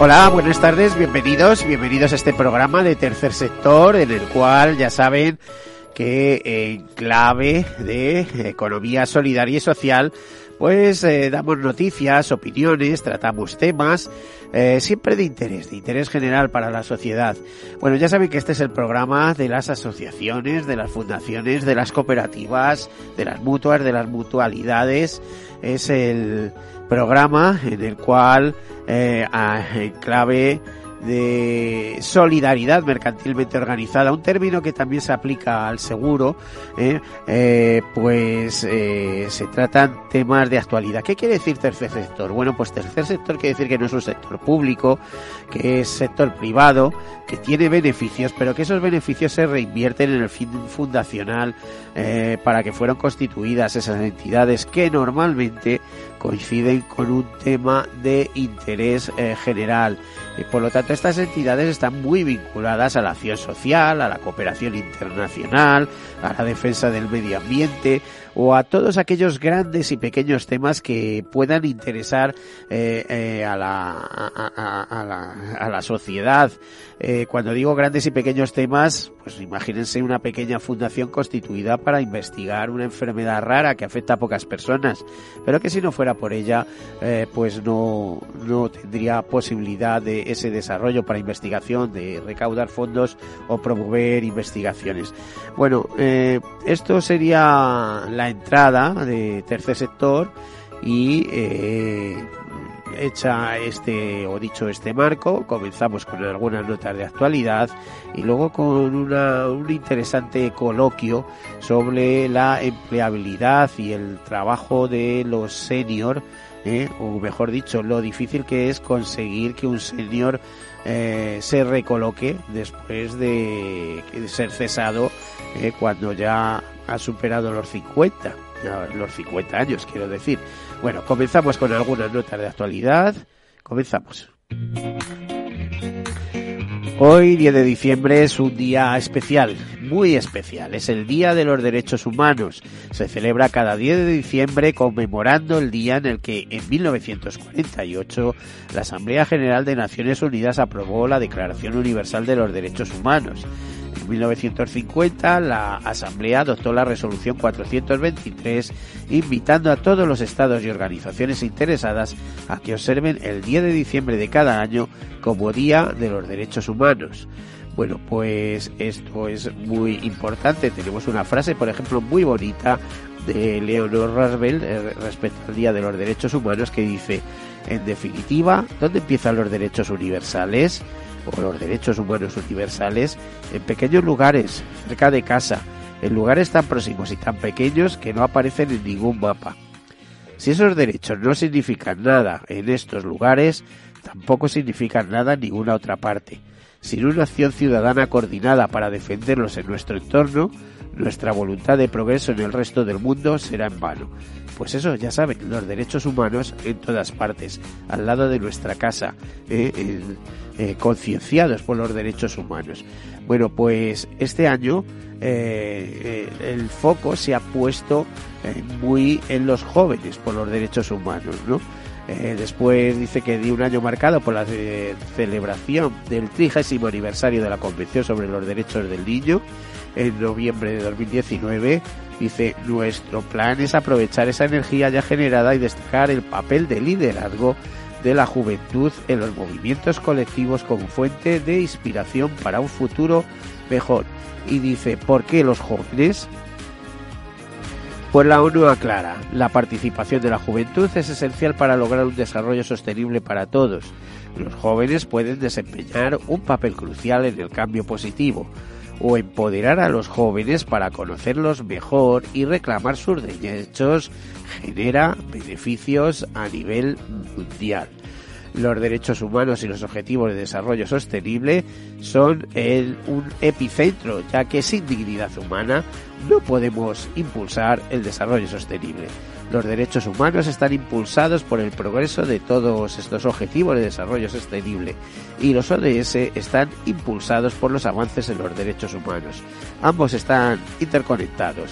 Hola, buenas tardes, bienvenidos, bienvenidos a este programa de tercer sector en el cual ya saben que en clave de economía solidaria y social pues eh, damos noticias, opiniones, tratamos temas, eh, siempre de interés, de interés general para la sociedad. Bueno, ya saben que este es el programa de las asociaciones, de las fundaciones, de las cooperativas, de las mutuas, de las mutualidades. Es el programa en el cual eh, clave de solidaridad mercantilmente organizada, un término que también se aplica al seguro, ¿eh? Eh, pues eh, se tratan temas de actualidad. ¿Qué quiere decir tercer sector? Bueno, pues tercer sector quiere decir que no es un sector público, que es sector privado, que tiene beneficios, pero que esos beneficios se reinvierten en el fin fundacional para que fueron constituidas esas entidades que normalmente coinciden con un tema de interés general. Por lo tanto, estas entidades están muy vinculadas a la acción social, a la cooperación internacional, a la defensa del medio ambiente o a todos aquellos grandes y pequeños temas que puedan interesar eh, eh, a, la, a, la, a, la, sociedad. Eh, cuando digo grandes y pequeños temas, pues imagínense una pequeña fundación constituida para investigar una enfermedad rara que afecta a pocas personas, pero que si no fuera por ella, pues no, no tendría posibilidad de ese desarrollo para investigación, de recaudar fondos o promover investigaciones. Bueno, esto sería la entrada de tercer sector y eh, hecha este o dicho este marco comenzamos con algunas notas de actualidad y luego con una, un interesante coloquio sobre la empleabilidad y el trabajo de los senior eh, o mejor dicho lo difícil que es conseguir que un senior eh, se recoloque después de ser cesado eh, cuando ya ha superado los 50, los 50 años quiero decir. Bueno, comenzamos con algunas notas de actualidad. Comenzamos. Hoy, 10 de diciembre, es un día especial, muy especial. Es el Día de los Derechos Humanos. Se celebra cada 10 de diciembre conmemorando el día en el que, en 1948, la Asamblea General de Naciones Unidas aprobó la Declaración Universal de los Derechos Humanos. 1950 la Asamblea adoptó la resolución 423 invitando a todos los estados y organizaciones interesadas a que observen el 10 de diciembre de cada año como Día de los Derechos Humanos. Bueno, pues esto es muy importante. Tenemos una frase, por ejemplo, muy bonita de Leonor Roosevelt eh, respecto al Día de los Derechos Humanos que dice, en definitiva, ¿dónde empiezan los derechos universales? O los derechos humanos universales en pequeños lugares, cerca de casa, en lugares tan próximos y tan pequeños que no aparecen en ningún mapa. Si esos derechos no significan nada en estos lugares, tampoco significan nada en ninguna otra parte. Sin una acción ciudadana coordinada para defenderlos en nuestro entorno, nuestra voluntad de progreso en el resto del mundo será en vano. Pues eso, ya saben, los derechos humanos en todas partes, al lado de nuestra casa, eh, eh, concienciados por los derechos humanos. Bueno, pues este año eh, el foco se ha puesto muy en los jóvenes por los derechos humanos, ¿no? Eh, después dice que de un año marcado por la celebración del trigésimo aniversario de la Convención sobre los Derechos del Niño en noviembre de 2019. Dice, nuestro plan es aprovechar esa energía ya generada y destacar el papel de liderazgo de la juventud en los movimientos colectivos como fuente de inspiración para un futuro mejor. Y dice, ¿por qué los jóvenes? Pues la ONU aclara, la participación de la juventud es esencial para lograr un desarrollo sostenible para todos. Los jóvenes pueden desempeñar un papel crucial en el cambio positivo o empoderar a los jóvenes para conocerlos mejor y reclamar sus derechos genera beneficios a nivel mundial los derechos humanos y los objetivos de desarrollo sostenible son el, un epicentro, ya que sin dignidad humana no podemos impulsar el desarrollo sostenible. Los derechos humanos están impulsados por el progreso de todos estos objetivos de desarrollo sostenible y los ODS están impulsados por los avances en los derechos humanos. Ambos están interconectados.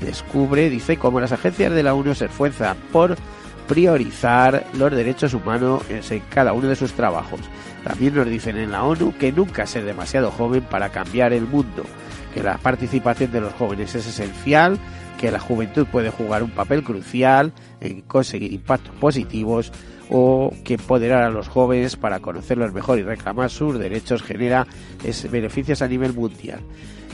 Descubre, dice, cómo las agencias de la ONU se esfuerzan por priorizar los derechos humanos en cada uno de sus trabajos. También nos dicen en la ONU que nunca ser demasiado joven para cambiar el mundo, que la participación de los jóvenes es esencial, que la juventud puede jugar un papel crucial en conseguir impactos positivos o que empoderar a los jóvenes para conocerlos mejor y reclamar sus derechos genera beneficios a nivel mundial.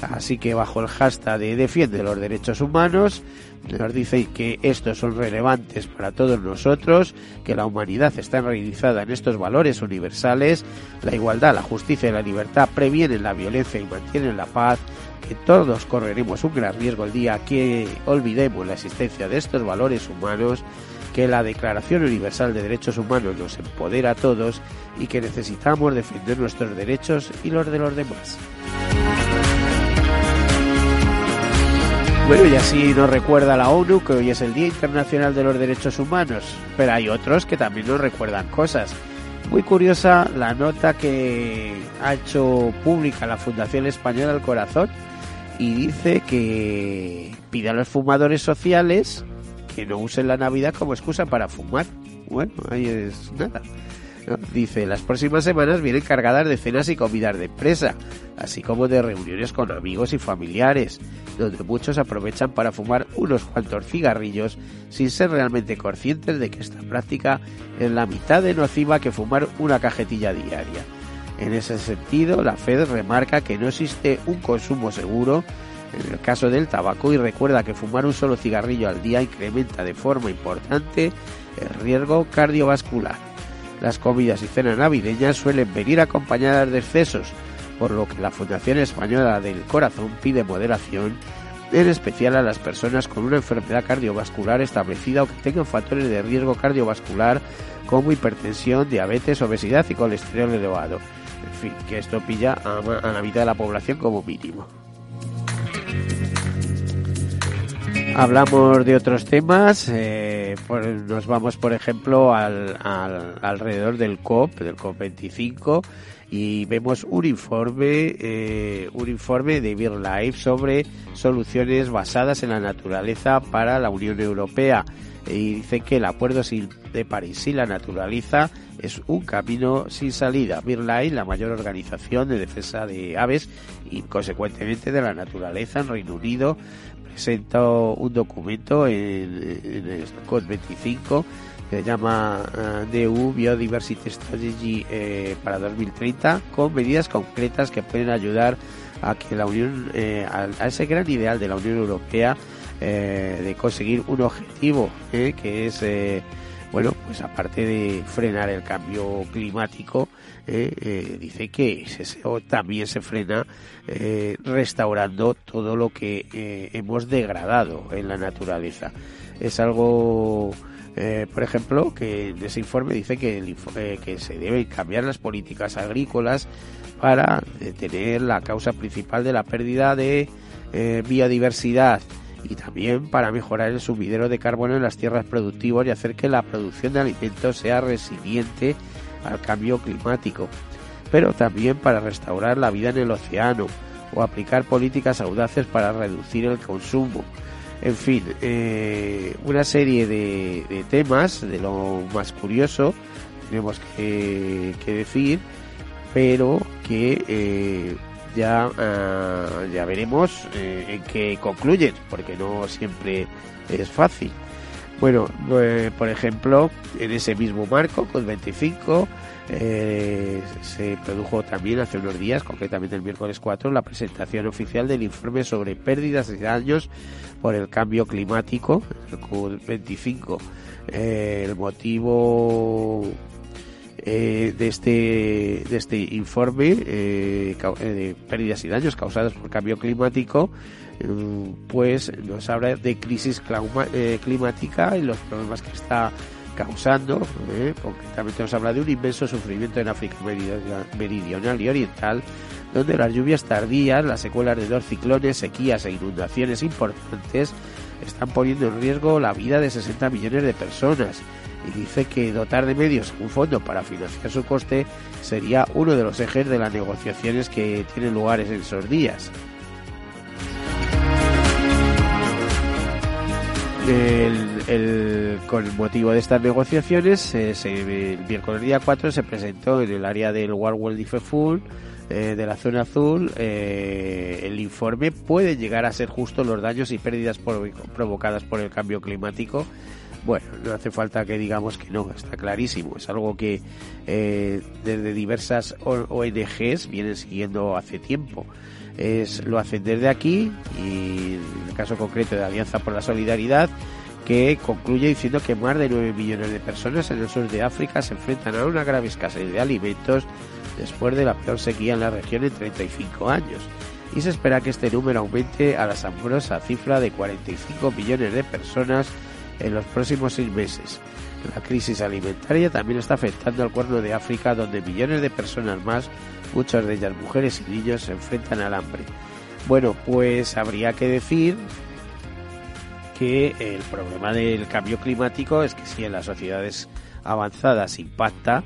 Así que bajo el hashtag de defiende los derechos humanos, nos dice que estos son relevantes para todos nosotros, que la humanidad está enraizada en estos valores universales, la igualdad, la justicia y la libertad previenen la violencia y mantienen la paz, que todos correremos un gran riesgo el día que olvidemos la existencia de estos valores humanos, que la Declaración Universal de Derechos Humanos nos empodera a todos y que necesitamos defender nuestros derechos y los de los demás. Bueno, y así nos recuerda la ONU que hoy es el Día Internacional de los Derechos Humanos, pero hay otros que también nos recuerdan cosas. Muy curiosa la nota que ha hecho pública la Fundación Española del Corazón y dice que pide a los fumadores sociales que no usen la Navidad como excusa para fumar. Bueno, ahí es nada. Dice, las próximas semanas vienen cargadas de cenas y comidas de empresa, así como de reuniones con amigos y familiares, donde muchos aprovechan para fumar unos cuantos cigarrillos sin ser realmente conscientes de que esta práctica es la mitad de nociva que fumar una cajetilla diaria. En ese sentido, la Fed remarca que no existe un consumo seguro en el caso del tabaco y recuerda que fumar un solo cigarrillo al día incrementa de forma importante el riesgo cardiovascular. Las comidas y cenas navideñas suelen venir acompañadas de excesos, por lo que la Fundación Española del Corazón pide moderación, en especial a las personas con una enfermedad cardiovascular establecida o que tengan factores de riesgo cardiovascular como hipertensión, diabetes, obesidad y colesterol elevado. En fin, que esto pilla a, la mitad de la población como mínimo. Hablamos de otros temas, eh, nos vamos por ejemplo al, alrededor del COP, del COP25, y vemos un informe, eh, un informe de BirdLife sobre soluciones basadas en la naturaleza para la Unión Europea. Y dice que el acuerdo de París si la naturaleza es un camino sin salida. BirdLife, la mayor organización de defensa de aves y consecuentemente de la naturaleza en Reino Unido, presenta un documento en, el COP25 que se llama DU Biodiversity Strategy para 2030, con medidas concretas que pueden ayudar a que la Unión, a, ese gran ideal de la Unión Europea de conseguir un objetivo que es bueno, pues aparte de frenar el cambio climático, eh, eh, dice que también se frena eh, restaurando todo lo que hemos degradado en la naturaleza. Es algo, por ejemplo, que en ese informe dice que, que se deben cambiar las políticas agrícolas para detener la causa principal de la pérdida de biodiversidad y también para mejorar el subidero de carbono en las tierras productivas y hacer que la producción de alimentos sea resiliente al cambio climático, pero también para restaurar la vida en el océano o aplicar políticas audaces para reducir el consumo. En fin, eh, una serie de, temas de lo más curioso tenemos que, decir, pero que eh, ya, ah, ya veremos eh, en qué concluyen, porque no siempre es fácil. Bueno, eh, por ejemplo, en ese mismo marco, con 25, eh, se produjo también hace unos días, concretamente el miércoles 4, la presentación oficial del informe sobre pérdidas de daños por el cambio climático, el 25. el motivo eh, de este de este informe eh, eh, de pérdidas y daños causados por cambio climático pues nos habla de crisis climática y los problemas que está causando concretamente nos habla de un inmenso sufrimiento en África meridional y oriental donde las lluvias tardías las secuelas de dos ciclones sequías e inundaciones importantes están poniendo en riesgo la vida de 60 millones de personas y dice que dotar de medios un fondo para financiar su coste sería uno de los ejes de las negociaciones que tienen lugar en esos días. Con el motivo de estas negociaciones, eh, el miércoles día 4 se presentó en el área del World Wildlife Fund eh, de la zona azul, eh, el informe puede llegar a ser justo los daños y pérdidas provocadas por el cambio climático bueno, no hace falta que digamos que no, está clarísimo. Es algo que eh, desde diversas ONGs vienen siguiendo hace tiempo. Es, lo hacen desde aquí y en el caso concreto de Alianza por la Solidaridad, que concluye diciendo que más de 9 millones de personas en el sur de África se enfrentan a una grave escasez de alimentos después de la peor sequía en la región en 35 años. Y se espera que este número aumente a la asombrosa cifra de 45 millones de personas en los próximos seis meses. La crisis alimentaria también está afectando al cuerno de África, donde millones de personas más, muchas de ellas mujeres y niños, se enfrentan al hambre. Bueno, pues habría que decir que el problema del cambio climático es que si en las sociedades avanzadas impacta,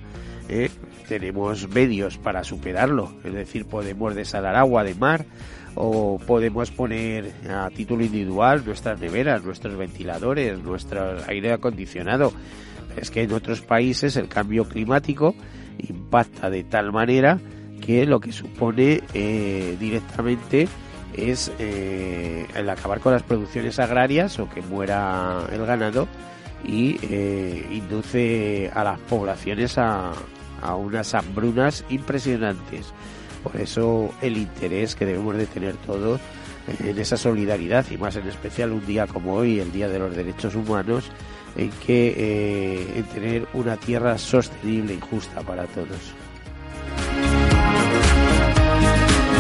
eh, tenemos medios para superarlo. Es decir, podemos desalar agua de mar, o podemos poner a título individual nuestras neveras, nuestros ventiladores, nuestro aire acondicionado. Es que en otros países el cambio climático impacta de tal manera que lo que supone eh, directamente es eh, el acabar con las producciones agrarias o que muera el ganado y eh, induce a las poblaciones a, unas hambrunas impresionantes. Por eso el interés que debemos de tener todos en esa solidaridad y más en especial un día como hoy, el Día de los Derechos Humanos, en que en tener una tierra sostenible y justa para todos.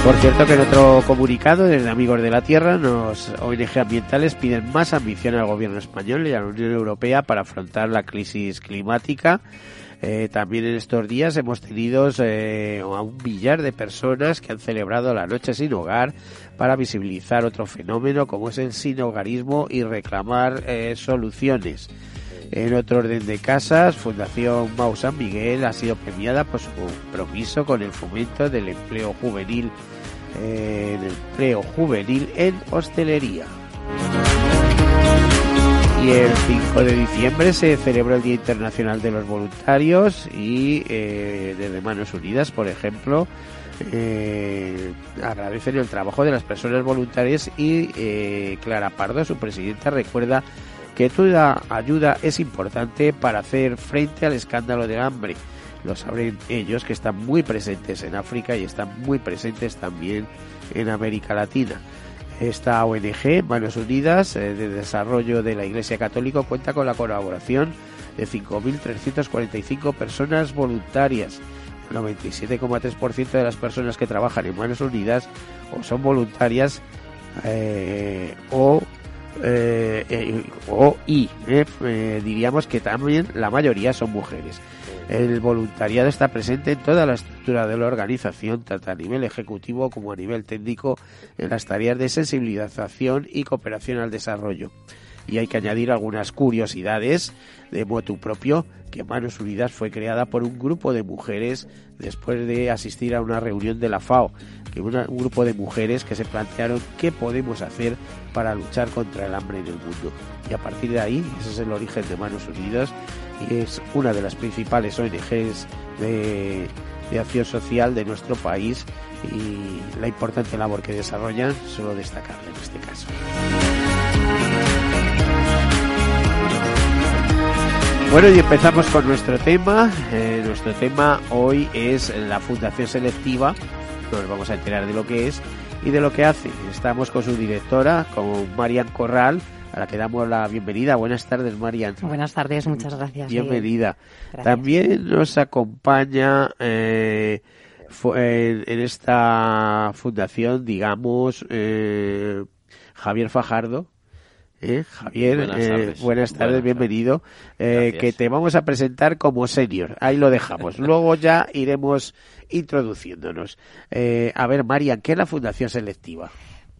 Por cierto que en otro comunicado desde Amigos de la Tierra, los ONG ambientales piden más ambición al gobierno español y a la Unión Europea para afrontar la crisis climática eh, también en estos días hemos tenido eh, a un billar de personas que han celebrado la noche sin hogar para visibilizar otro fenómeno como es el sin hogarismo y reclamar eh, soluciones. En otro orden de casas, Fundación Mau San Miguel ha sido premiada por su compromiso con el fomento del empleo juvenil, el empleo juvenil en hostelería. Y el 5 de diciembre se celebra el Día Internacional de los Voluntarios y eh, desde Manos Unidas, por ejemplo, eh, agradecen el trabajo de las personas voluntarias y eh, Clara Pardo, su presidenta, recuerda que toda ayuda es importante para hacer frente al escándalo de hambre. Lo saben ellos que están muy presentes en África y están muy presentes también en América Latina. Esta ONG, Manos Unidas, eh, de Desarrollo de la Iglesia Católica, cuenta con la colaboración de 5.345 personas voluntarias. El 97,3% de las personas que trabajan en Manos Unidas o son voluntarias eh, o eh, o y diríamos que también la mayoría son mujeres. El voluntariado está presente en toda la estructura de la organización, tanto a nivel ejecutivo como a nivel técnico, en las tareas de sensibilización y cooperación al desarrollo. Y hay que añadir algunas curiosidades de motu propio, que Manos Unidas fue creada por un grupo de mujeres después de asistir a una reunión de la FAO, que un grupo de mujeres que se plantearon qué podemos hacer para luchar contra el hambre en el mundo. Y a partir de ahí, ese es el origen de Manos Unidas y es una de las principales ONGs de, de acción social de nuestro país y la importante labor que desarrollan solo destacarle en este caso. Bueno, y empezamos con nuestro tema. Eh, nuestro tema hoy es la Fundación Selectiva. Nos vamos a enterar de lo que es y de lo que hace. Estamos con su directora, con Marian Corral, a la que damos la bienvenida. Buenas tardes, Marian. Buenas tardes, muchas gracias. Bienvenida. También nos acompaña eh, en, esta fundación, digamos, eh, Javier Fajardo. ¿Eh? Javier, buenas tardes, bienvenido. que te vamos a presentar como senior. Ahí lo dejamos. Luego ya iremos introduciéndonos. a ver, Marian, ¿qué es la Fundación Selectiva?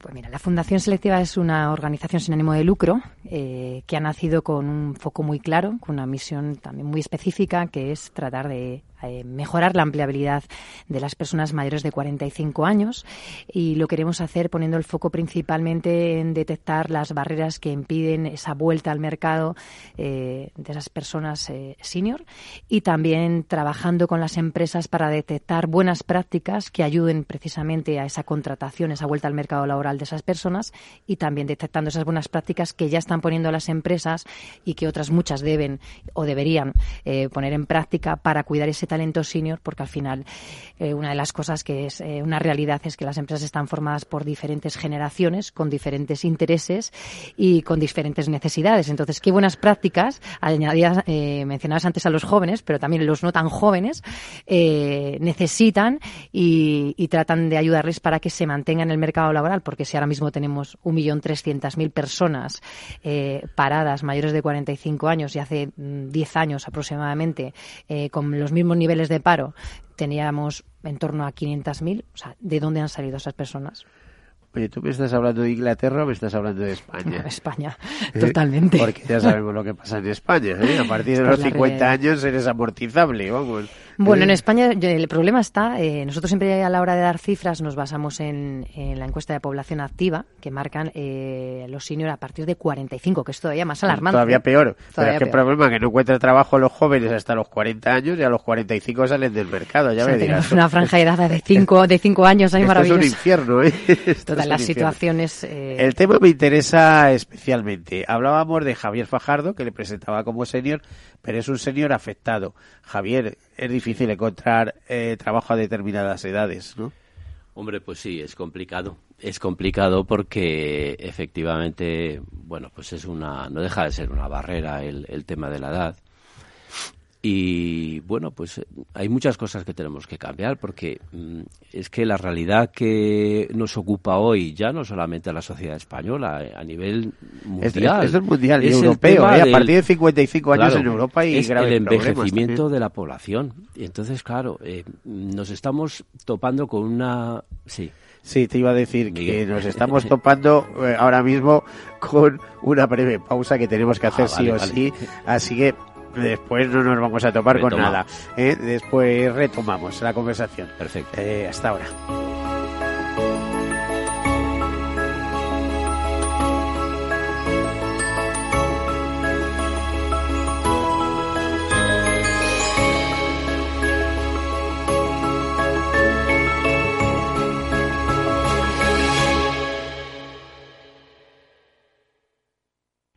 Pues mira, la Fundación Selectiva es una organización sin ánimo de lucro eh, que ha nacido con un foco muy claro, con una misión también muy específica, que es tratar de eh, mejorar la empleabilidad de las personas mayores de 45 años. Y lo queremos hacer poniendo el foco principalmente en detectar las barreras que impiden esa vuelta al mercado eh, de esas personas senior. Y también trabajando con las empresas para detectar buenas prácticas que ayuden precisamente a esa contratación, esa vuelta al mercado laboral de esas personas y también detectando esas buenas prácticas que ya están poniendo las empresas y que otras muchas deben o deberían poner en práctica para cuidar ese talento senior, porque al final eh, una de las cosas que es eh, una realidad es que las empresas están formadas por diferentes generaciones, con diferentes intereses y con diferentes necesidades. Entonces, qué buenas prácticas, añadidas, eh, mencionabas antes a los jóvenes, pero también los no tan jóvenes, necesitan y, y, tratan de ayudarles para que se mantengan en el mercado laboral, porque si ahora mismo tenemos 1.300.000 personas paradas mayores de 45 años y hace 10 mm, años aproximadamente con los mismos niveles de paro teníamos en torno a 500.000. O sea, ¿de dónde han salido esas personas? Oye, ¿tú me estás hablando de Inglaterra o me estás hablando de España? España, ¿Eh? totalmente. Porque ya sabemos lo que pasa en España. ¿eh? A partir de los 50 años eres amortizable, vamos. Bueno, en España el problema está, eh, nosotros siempre a la hora de dar cifras nos basamos en, la encuesta de población activa, que marcan eh, los seniors a partir de 45, que es todavía más alarmante. Todavía peor. Todavía Pero qué problema, que no encuentra trabajo los jóvenes hasta los 40 años y a los 45 salen del mercado, ya me dirás. una franja de edad de 5 de cinco años, ahí maravilloso. es un infierno, ¿eh? Todas las situaciones... Eh, el tema me interesa especialmente. Hablábamos de Javier Fajardo, que le presentaba como senior, pero es un senior afectado. Javier, es difícil encontrar eh, trabajo a determinadas edades, ¿no? Hombre, pues sí, es complicado. Es complicado porque efectivamente, bueno, pues es una, no deja de ser una barrera el, el tema de la edad. Y bueno, pues eh, hay muchas cosas que tenemos que cambiar porque mm, es que la realidad que nos ocupa hoy ya no solamente a la sociedad española, eh, a nivel mundial. Es, es, mundial y europeo, eh, a partir de 55 años en Europa y es el envejecimiento de la población. Y entonces, claro, nos estamos topando con una... Sí. Sí, te iba a decir que nos estamos topando ahora mismo con una breve pausa que tenemos que hacer ah, sí o sí. Así que después no nos vamos a topar con nada. ¿eh? Después retomamos la conversación. Perfecto. Eh, hasta ahora.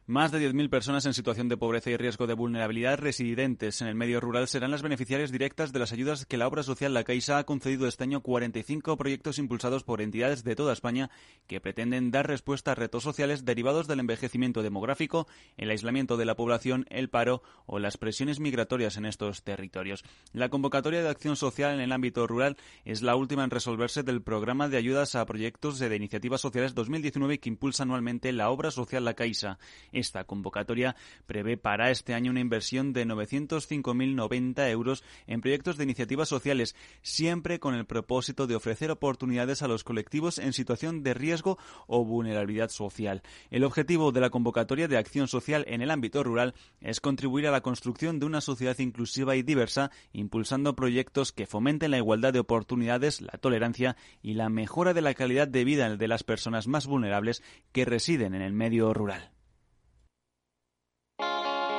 Más de 10.000 personas en situación de pobreza y riesgo de vulnerabilidad residentes en el medio rural serán las beneficiarias directas de las ayudas que la obra social La Caixa ha concedido este año 45 proyectos impulsados por entidades de toda España que pretenden dar respuesta a retos sociales derivados del envejecimiento demográfico, el aislamiento de la población, el paro o las presiones migratorias en estos territorios. La convocatoria de acción social en el ámbito rural es la última en resolverse del programa de ayudas a proyectos de iniciativas sociales 2019 que impulsa anualmente la obra social La Caixa. Esta convocatoria prevé para este año una inversión de 905.090 euros en proyectos de iniciativas sociales, siempre con el propósito de ofrecer oportunidades a los colectivos en situación de riesgo o vulnerabilidad social. El objetivo de la convocatoria de acción social en el ámbito rural es contribuir a la construcción de una sociedad inclusiva y diversa, impulsando proyectos que fomenten la igualdad de oportunidades, la tolerancia y la mejora de la calidad de vida de las personas más vulnerables que residen en el medio rural.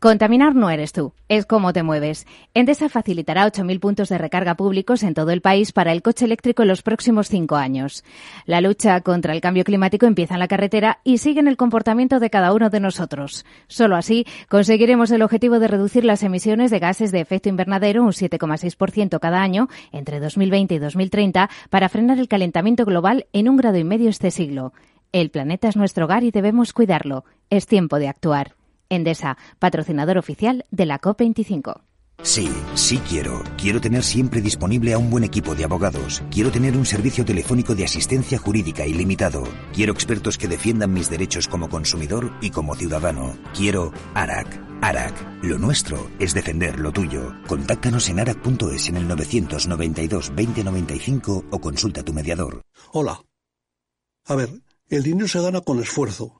Contaminar no eres tú, es cómo te mueves. Endesa facilitará 8.000 puntos de recarga públicos en todo el país para el coche eléctrico en los próximos cinco años. La lucha contra el cambio climático empieza en la carretera y sigue en el comportamiento de cada uno de nosotros. Solo así conseguiremos el objetivo de reducir las emisiones de gases de efecto invernadero un 7,6% cada año entre 2020 y 2030 para frenar el calentamiento global en un grado y medio este siglo. El planeta es nuestro hogar y debemos cuidarlo. Es tiempo de actuar. Endesa, patrocinador oficial de la COP25. Sí, sí quiero. Quiero tener siempre disponible a un buen equipo de abogados. Quiero tener un servicio telefónico de asistencia jurídica ilimitado. Quiero expertos que defiendan mis derechos como consumidor y como ciudadano. Quiero ARAC. ARAC. Lo nuestro es defender lo tuyo. Contáctanos en arac.es en el 992 2095 o consulta a tu mediador. Hola. A ver, el dinero se gana con esfuerzo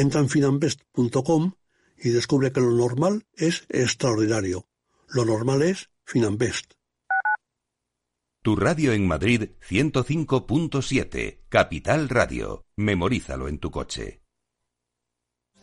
Entra en finambest.com y descubre que lo normal es extraordinario. Lo normal es Finambest. Tu radio en Madrid 105.7, Capital Radio. Memorízalo en tu coche.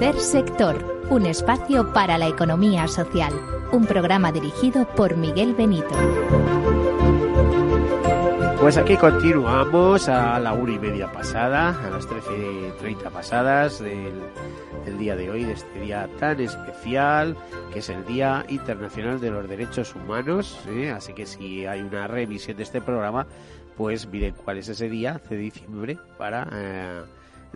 Tercer sector, un espacio para la economía social. Un programa dirigido por Miguel Benito. Pues aquí continuamos a la una y media pasada, a las 13.30 pasadas del, día de hoy, de este día tan especial, que es el Día Internacional de los Derechos Humanos. ¿eh? Así que si hay una revisión de este programa, pues miren cuál es ese día de diciembre para eh,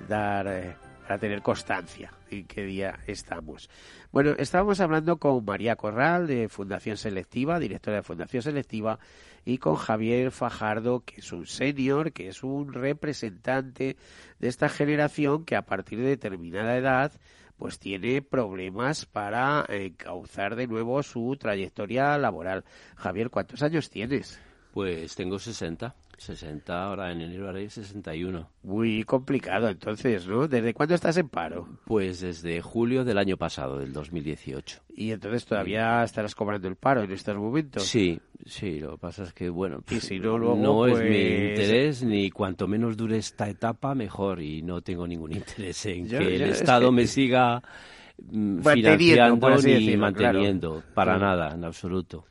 dar... Eh, para tener constancia en qué día estamos. Bueno, estábamos hablando con María Corral de Fundación Selectiva, directora de Fundación Selectiva, y con Javier Fajardo, que es un senior, que es un representante de esta generación que a partir de determinada edad pues tiene problemas para encauzar de nuevo su trayectoria laboral. Javier, ¿cuántos años tienes? Pues tengo 60. 60, ahora en enero haré 61. Muy complicado entonces, ¿no? ¿Desde cuándo estás en paro? Pues desde julio del año pasado, del 2018. ¿Y entonces todavía estarás cobrando el paro en estos momentos? Sí, sí, lo que pasa es que, bueno, y si no, luego, no es mi pues- interés, ni cuanto menos dure esta etapa, mejor, y no tengo ningún interés en Yo- que yo- el es Estado que- me siga mm, financiando ni decirlo, manteniendo, claro. para nada, en absoluto.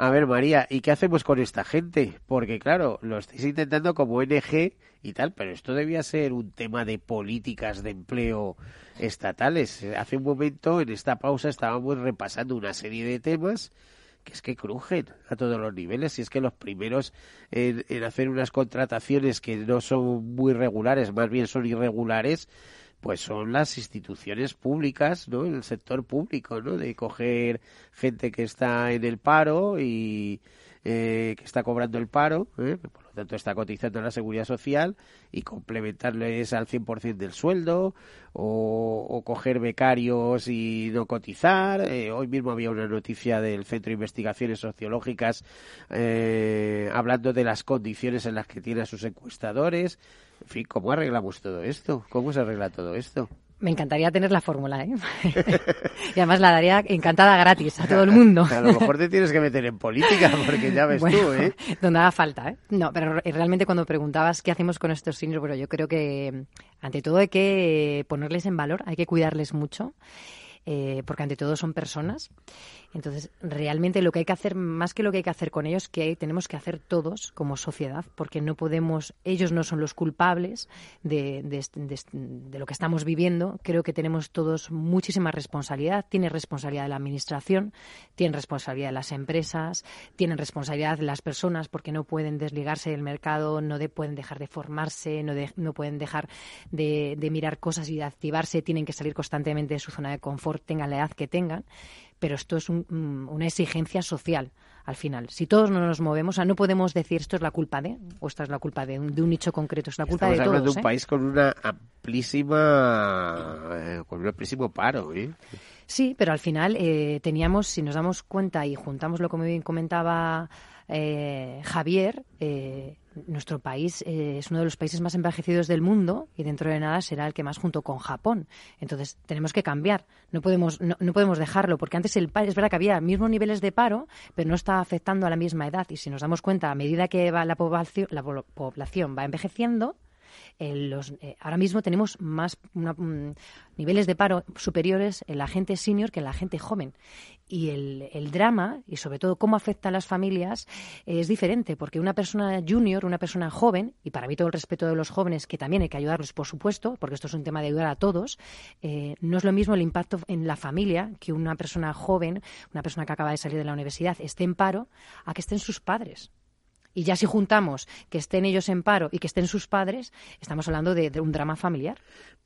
A ver, María, ¿y qué hacemos con esta gente? Porque, claro, lo estáis intentando como ONG y tal, pero esto debía ser un tema de políticas de empleo estatales. Hace un momento, en esta pausa, estábamos repasando una serie de temas que es que crujen a todos los niveles y es que los primeros en, en hacer unas contrataciones que no son muy regulares, más bien son irregulares, pues son las instituciones públicas, ¿no? El sector público, ¿no? De coger gente que está en el paro y eh, que está cobrando el paro, ¿eh? Tanto está cotizando a la seguridad social y complementarles al 100% del sueldo o, o coger becarios y no cotizar. Eh, hoy mismo había una noticia del Centro de Investigaciones Sociológicas eh, hablando de las condiciones en las que tiene a sus encuestadores. En fin, ¿cómo arreglamos todo esto? ¿Cómo se arregla todo esto? Me encantaría tener la fórmula, ¿eh? y además la daría encantada gratis a todo el mundo. A lo mejor te tienes que meter en política, porque ya ves Bueno, tú, ¿eh? Donde haga falta, ¿eh? No, pero re- realmente cuando preguntabas qué hacemos con estos seniors, bueno, yo creo que ante todo hay que ponerles en valor, hay que cuidarles mucho, eh, porque ante todo son personas. Entonces, realmente lo que hay que hacer, más que lo que hay que hacer con ellos, que tenemos que hacer todos como sociedad, porque no podemos, ellos no son los culpables de, de de de lo que estamos viviendo. Creo que tenemos todos muchísima responsabilidad. Tiene responsabilidad de la administración, tiene responsabilidad de las empresas, tienen responsabilidad las personas porque no pueden desligarse del mercado, no de- pueden dejar de formarse, no, de- no pueden dejar de, de mirar cosas y de activarse, tienen que salir constantemente de su zona de confort, tengan la edad que tengan. Pero esto es un- un- una exigencia social al final. Si todos no nos movemos, o sea, no podemos decir esto es la culpa de, o esta es la culpa de un, de un nicho concreto, es la culpa Estamos de hablando todos. de un ¿eh? país con una amplísima, eh, con un amplísimo paro, ¿eh? Sí, pero al final eh, teníamos, si nos damos cuenta y juntamos lo que muy bien comentaba eh, Javier, eh, nuestro país eh, es uno de los países más envejecidos del mundo y dentro de nada será el que más junto con Japón. Entonces tenemos que cambiar, no podemos, no, no podemos dejarlo, porque antes el es verdad que había mismos niveles de paro, pero no está afectando a la misma edad. Y si nos damos cuenta, a medida que va la población, la po- población va envejeciendo, eh, los, eh, ahora mismo tenemos más una- mm, niveles de paro superiores en la gente senior que en la gente joven. Y el, el drama, y sobre todo cómo afecta a las familias, es diferente, porque una persona junior, una persona joven, y para mí todo el respeto de los jóvenes, que también hay que ayudarlos, por supuesto, porque esto es un tema de ayudar a todos, eh, no es lo mismo el impacto en la familia que una persona joven, una persona que acaba de salir de la universidad, esté en paro, a que estén sus padres. Y ya si juntamos que estén ellos en paro y que estén sus padres, estamos hablando de, de un drama familiar.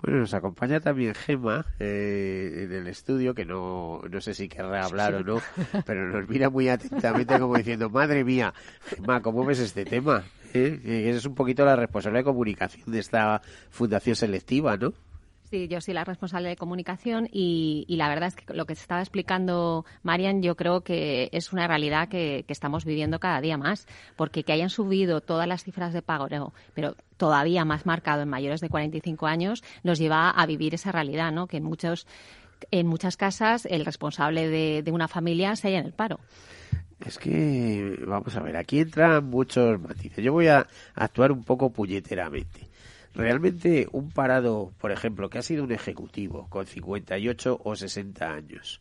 Bueno, nos acompaña también Gema eh, en el estudio, que no, no sé si querrá hablar o no, pero nos mira muy atentamente como diciendo, madre mía, Gema, ¿cómo ves este tema? ¿Eh? Que Eres un poquito la responsable de comunicación de esta fundación selectiva, ¿no? Sí, yo soy la responsable de comunicación y, y la verdad es que lo que se estaba explicando Marian yo creo que es una realidad que, estamos viviendo cada día más, porque que hayan subido todas las cifras de pago, no, pero todavía más marcado en mayores de 45 años, nos lleva a vivir esa realidad, ¿no? Que en muchos en muchas casas el responsable de, de una familia se halla en el paro. Es que, vamos a ver, aquí entran muchos matices. Yo voy a actuar un poco puñeteramente. Realmente un parado, por ejemplo, que ha sido un ejecutivo con 58 o 60 años,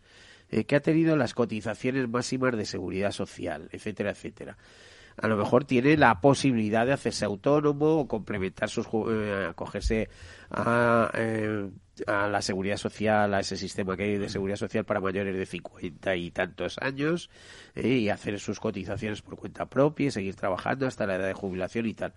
eh, que ha tenido las cotizaciones máximas de seguridad social, etcétera, etcétera, a lo mejor tiene la posibilidad de hacerse autónomo o complementar sus eh, acogerse a, eh, a la seguridad social, a ese sistema que hay de seguridad social para mayores de 50 y tantos años eh, y hacer sus cotizaciones por cuenta propia y seguir trabajando hasta la edad de jubilación y tal.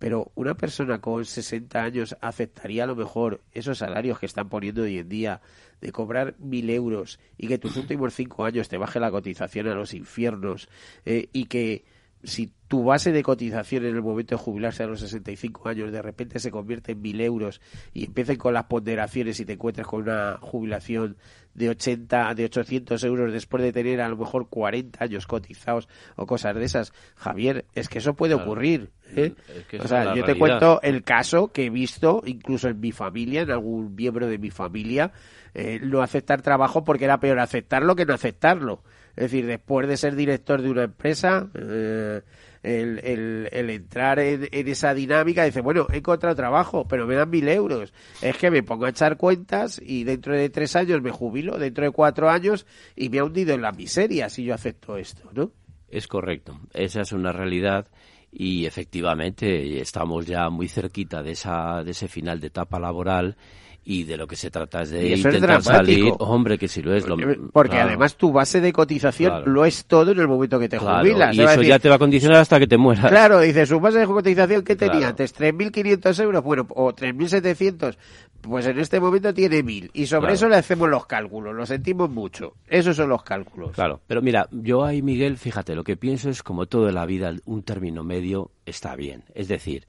Pero una persona con 60 años aceptaría a lo mejor esos salarios que están poniendo hoy en día de cobrar mil euros y que tus últimos cinco años te baje la cotización a los infiernos y que si tu base de cotización en el momento de jubilarse a los 65 años de repente se convierte en mil euros y empiecen con las ponderaciones y te encuentres con una jubilación de 80, de 800 euros después de tener a lo mejor 40 años cotizados o cosas de esas. Javier, es que eso puede ocurrir. ¿eh? o sea, yo te cuento el caso que he visto incluso en mi familia, en algún miembro de mi familia, eh, no aceptar trabajo porque era peor aceptarlo que no aceptarlo. Es decir, después de ser director de una empresa, eh, el, entrar en, esa dinámica, dice, bueno, he encontrado trabajo, pero me dan mil euros. Es que me pongo a echar cuentas y dentro de tres años me jubilo, dentro de cuatro años y me ha hundido en la miseria si yo acepto esto, ¿no? Es correcto. Esa es una realidad y efectivamente estamos ya muy cerquita de, esa, de ese final de etapa laboral y de lo que se trata es de intentar salir. Hombre, que si lo es. Lo, porque además tu base de cotización lo es todo en el momento que te jubilas. Y eso ya te va a condicionar hasta que te mueras. Claro, dice, su base de cotización, ¿qué tenía antes? 3.500 euros, bueno, o 3.700. Pues en este momento tiene 1.000. Y sobre eso le hacemos los cálculos, lo sentimos mucho. Esos son los cálculos. Claro, pero mira, yo ahí, Miguel, fíjate, lo que pienso es como todo en la vida, un término medio está bien. Es decir,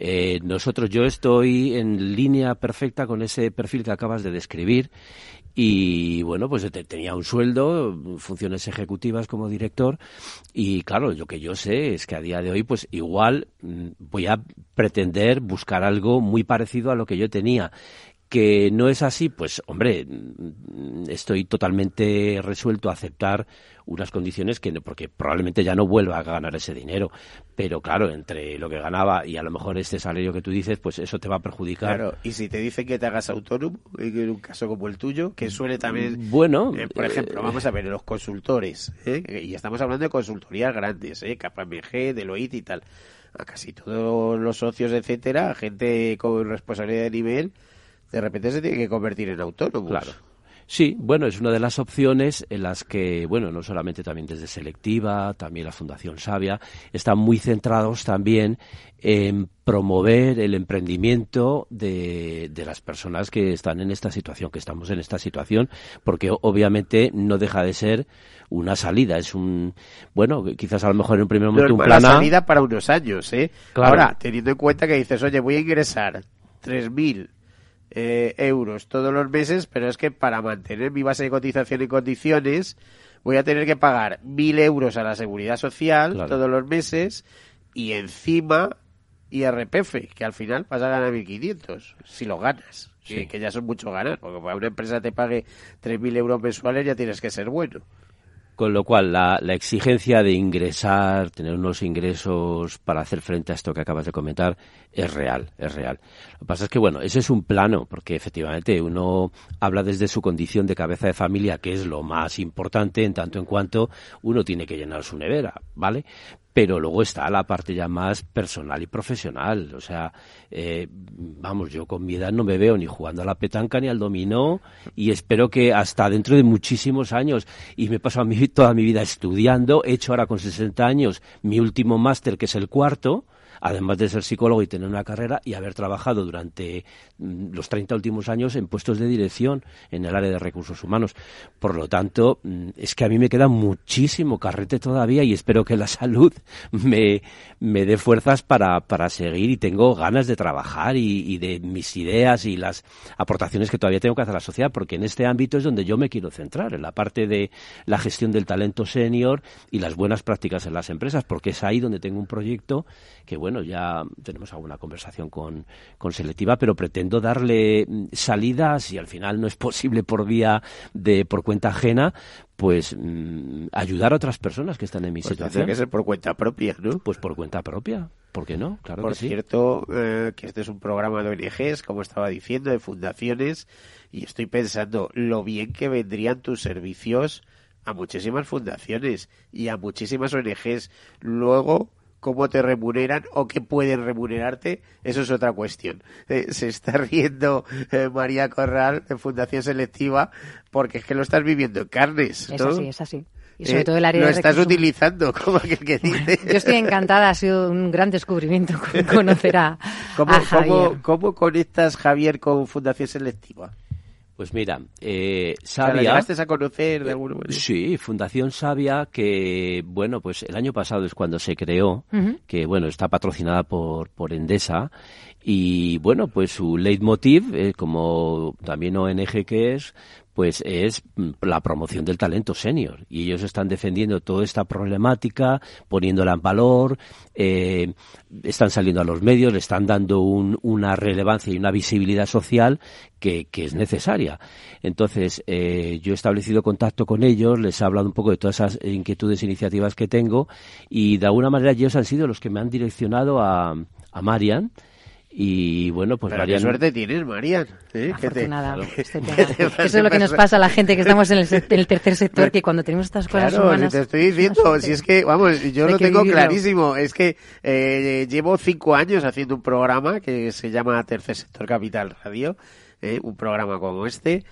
eh, nosotros, yo estoy en línea perfecta con ese perfil que acabas de describir y bueno, pues tenía un sueldo, funciones ejecutivas como director y claro, lo que yo sé es que a día de hoy pues igual mm, voy a pretender buscar algo muy parecido a lo que yo tenía. Que no es así, pues hombre, mm, estoy totalmente resuelto a aceptar unas condiciones que porque probablemente ya no vuelva a ganar ese dinero, pero claro, entre lo que ganaba y a lo mejor este salario que tú dices, pues eso te va a perjudicar. Claro, y si te dicen que te hagas autónomo, en un caso como el tuyo, que suele también Bueno, eh, por ejemplo, vamos a ver, los consultores, ¿eh? y estamos hablando de consultorías grandes, ¿eh? KPMG, Deloitte y tal. A casi todos los socios, etcétera, gente con responsabilidad de nivel, de repente se tiene que convertir en autónomos. Claro. Sí, bueno, es una de las opciones en las que, bueno, no solamente también desde Selectiva, también la Fundación Sabia, están muy centrados también en promover el emprendimiento de, de, las personas que están en esta situación, que estamos en esta situación, porque obviamente no deja de ser una salida, es un, bueno, quizás a lo mejor en un primer momento un plan Una salida para unos años, ¿eh? Ahora, teniendo en cuenta que dices, oye, voy a ingresar 3.000 eh, euros todos los meses, pero es que para mantener mi base de cotización en condiciones voy a tener que pagar mil euros a la seguridad social todos los meses y encima IRPF, que al final vas a ganar 1.500 si lo ganas, que, que, ya son mucho ganar, porque para una empresa te pague 3.000 euros mensuales ya tienes que ser bueno. Con lo cual, la, la, exigencia de ingresar, tener unos ingresos para hacer frente a esto que acabas de comentar, es real, es real. Lo que pasa es que, bueno, ese es un plano, porque efectivamente uno habla desde su condición de cabeza de familia, que es lo más importante en tanto en cuanto uno tiene que llenar su nevera, ¿vale? Pero luego está la parte ya más personal y profesional. O sea, eh, vamos, yo con mi edad no me veo ni jugando a la petanca ni al dominó y espero que hasta dentro de muchísimos años, y me he pasado toda mi vida estudiando, he hecho ahora con 60 años mi último máster, que es el cuarto, además de ser psicólogo y tener una carrera y haber trabajado durante mm, los 30 últimos años en puestos de dirección en el área de recursos humanos. Por lo tanto, mm, es que a mí me queda muchísimo carrete todavía y espero que la salud me, me dé fuerzas para, para seguir y tengo ganas de trabajar y, y de mis ideas y las aportaciones que todavía tengo que hacer a la sociedad, porque en este ámbito es donde yo me quiero centrar, en la parte de la gestión del talento senior y las buenas prácticas en las empresas, porque es ahí donde tengo un proyecto que, bueno, bueno, ya tenemos alguna conversación con, con selectiva, pero pretendo darle mm, salidas, si al final no es posible por vía de por cuenta ajena, pues mm, ayudar a otras personas que están en mi pues situación. Tiene que ser por cuenta propia, ¿no? Pues por cuenta propia. ¿Por qué no? Claro por que sí. cierto, eh, que este es un programa de ONGs, como estaba diciendo, de fundaciones, y estoy pensando lo bien que vendrían tus servicios a muchísimas fundaciones y a muchísimas ONGs. Luego, cómo te remuneran o qué pueden remunerarte, eso es otra cuestión. Eh, se está riendo eh, María Corral de Fundación Selectiva porque es que lo estás viviendo en carnes. ¿no? Es así, es así. Y sobre todo el área lo de estás recursos utilizando, como aquel que dice. Yo estoy encantada, ha sido un gran descubrimiento con- conocer a, ¿Cómo, a Javier. cómo- cómo conectas, Javier, con Fundación Selectiva? Pues mira, eh, O sea, ¿la Sabia... a conocer de alguna manera? Sí, Fundación Sabia, que bueno, pues el año pasado es cuando se creó, que bueno, está patrocinada por, por Endesa, y bueno, pues su leitmotiv, eh, como también ONG que es, pues es mm, la promoción del talento senior. Y ellos están defendiendo toda esta problemática, poniéndola en valor, eh, están saliendo a los medios, le están dando un- una relevancia y una visibilidad social que, que es necesaria. Entonces, eh, yo he establecido contacto con ellos, les he hablado un poco de todas esas inquietudes e iniciativas que tengo y de alguna manera ellos han sido los que me han direccionado a, a Marian. Y bueno, pues Pero qué Marian... suerte tienes, Marian. ¿eh? Te- Afortunada, que te Eso es lo que nos pasa a la gente que estamos en el, se- en el tercer sector, que cuando tenemos estas cosas Claro, humanas... te estoy diciendo, si es que, vamos, yo Hay lo tengo vivirlo. clarísimo, es que eh, llevo cinco años haciendo un programa que se llama Tercer Sector Capital Radio, eh, un programa como este,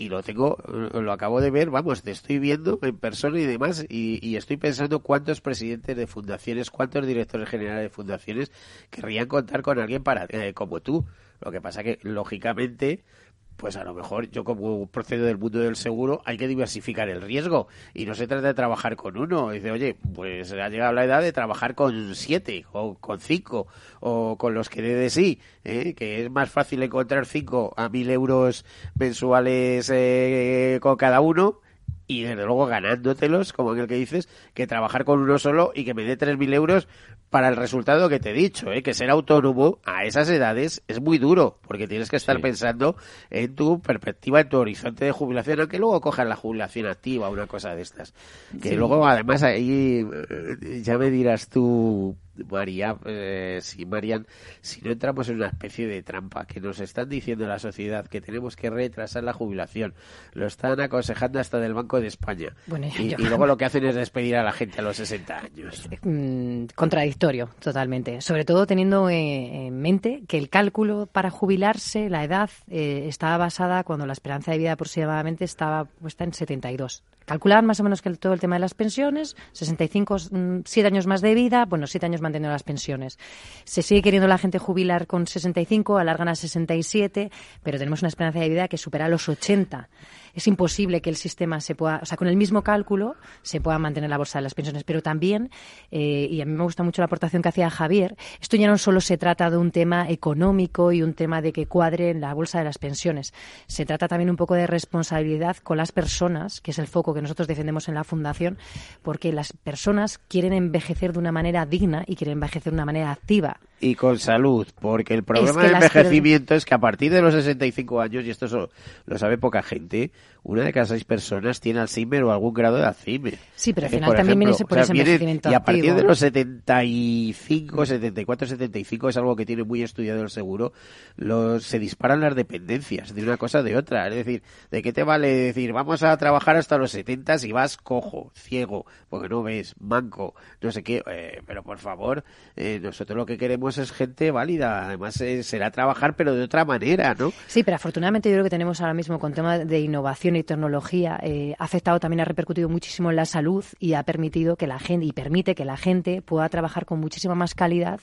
y lo tengo, lo acabo de ver, vamos, te estoy viendo en persona y demás, y, y estoy pensando cuántos presidentes de fundaciones, cuántos directores generales de fundaciones querrían contar con alguien para eh, como tú. Lo que pasa que, lógicamente, pues a lo mejor yo como procedo del mundo del seguro hay que diversificar el riesgo y no se trata de trabajar con uno. Dice, oye, pues ha llegado la edad de trabajar con siete o con cinco o con los que dé de sí, ¿eh? que es más fácil encontrar cinco a mil euros mensuales eh, con cada uno y desde luego ganándotelos, como aquel que dices, que trabajar con uno solo y que me dé 3.000 euros para el resultado que te he dicho, ¿eh? que ser autónomo a esas edades es muy duro, porque tienes que estar Sí. pensando en tu perspectiva, en tu horizonte de jubilación, aunque luego cojas la jubilación activa, una cosa de estas. Que Sí. luego, además, ahí eh, ya me dirás tú, María, eh, si Marian, si no entramos en una especie de trampa, que nos están diciendo la sociedad que tenemos que retrasar la jubilación, lo están aconsejando hasta del Banco de España. Bueno, y, yo- y luego lo que hacen es despedir a la gente a los 60 años. mm, contradictorio totalmente. Sobre todo teniendo eh, en mente que el cálculo para jubilarse, la edad, eh, estaba basada cuando la esperanza de vida aproximadamente estaba puesta en 72. Calculaban más o menos que todo el tema de las pensiones, 65, 7 años más de vida, bueno, 7 años manteniendo las pensiones. Se sigue queriendo la gente jubilar con 65, alargan a 67, pero tenemos una esperanza de vida que supera los 80 es imposible que el sistema se pueda, o sea, con el mismo cálculo se pueda mantener la bolsa de las pensiones. Pero también, eh, y a mí me gusta mucho la aportación que hacía Javier, esto ya no solo se trata de un tema económico y un tema de que cuadre en la bolsa de las pensiones. Se trata también un poco de responsabilidad con las personas, que es el foco que nosotros defendemos en la Fundación, porque las personas quieren envejecer de una manera digna y quieren envejecer de una manera activa. Y con salud, porque el problema que del envejecimiento es que a partir de los 65 años, y esto eso lo sabe poca gente, una de cada seis personas tiene Alzheimer o algún grado de Alzheimer. Sí, pero al final también viene ejemplo, ese- por o sea, ese viene- envejecimiento Y a partir activo. de los 75, 74, 75 es algo que tiene muy estudiado el seguro, los, se disparan las dependencias de una cosa de otra. Es decir, ¿de qué te vale decir vamos a trabajar hasta los 70 si vas cojo, ciego, porque no ves, manco, no sé qué? Eh, pero por favor, eh, nosotros lo que queremos es gente válida. Además, eh, será trabajar, pero de otra manera, ¿no? Sí, pero afortunadamente yo creo que tenemos ahora mismo con tema de innovación y tecnología, eh, ha afectado también, ha repercutido muchísimo en la salud y ha permitido que la gente, y permite que la gente pueda trabajar con muchísima más calidad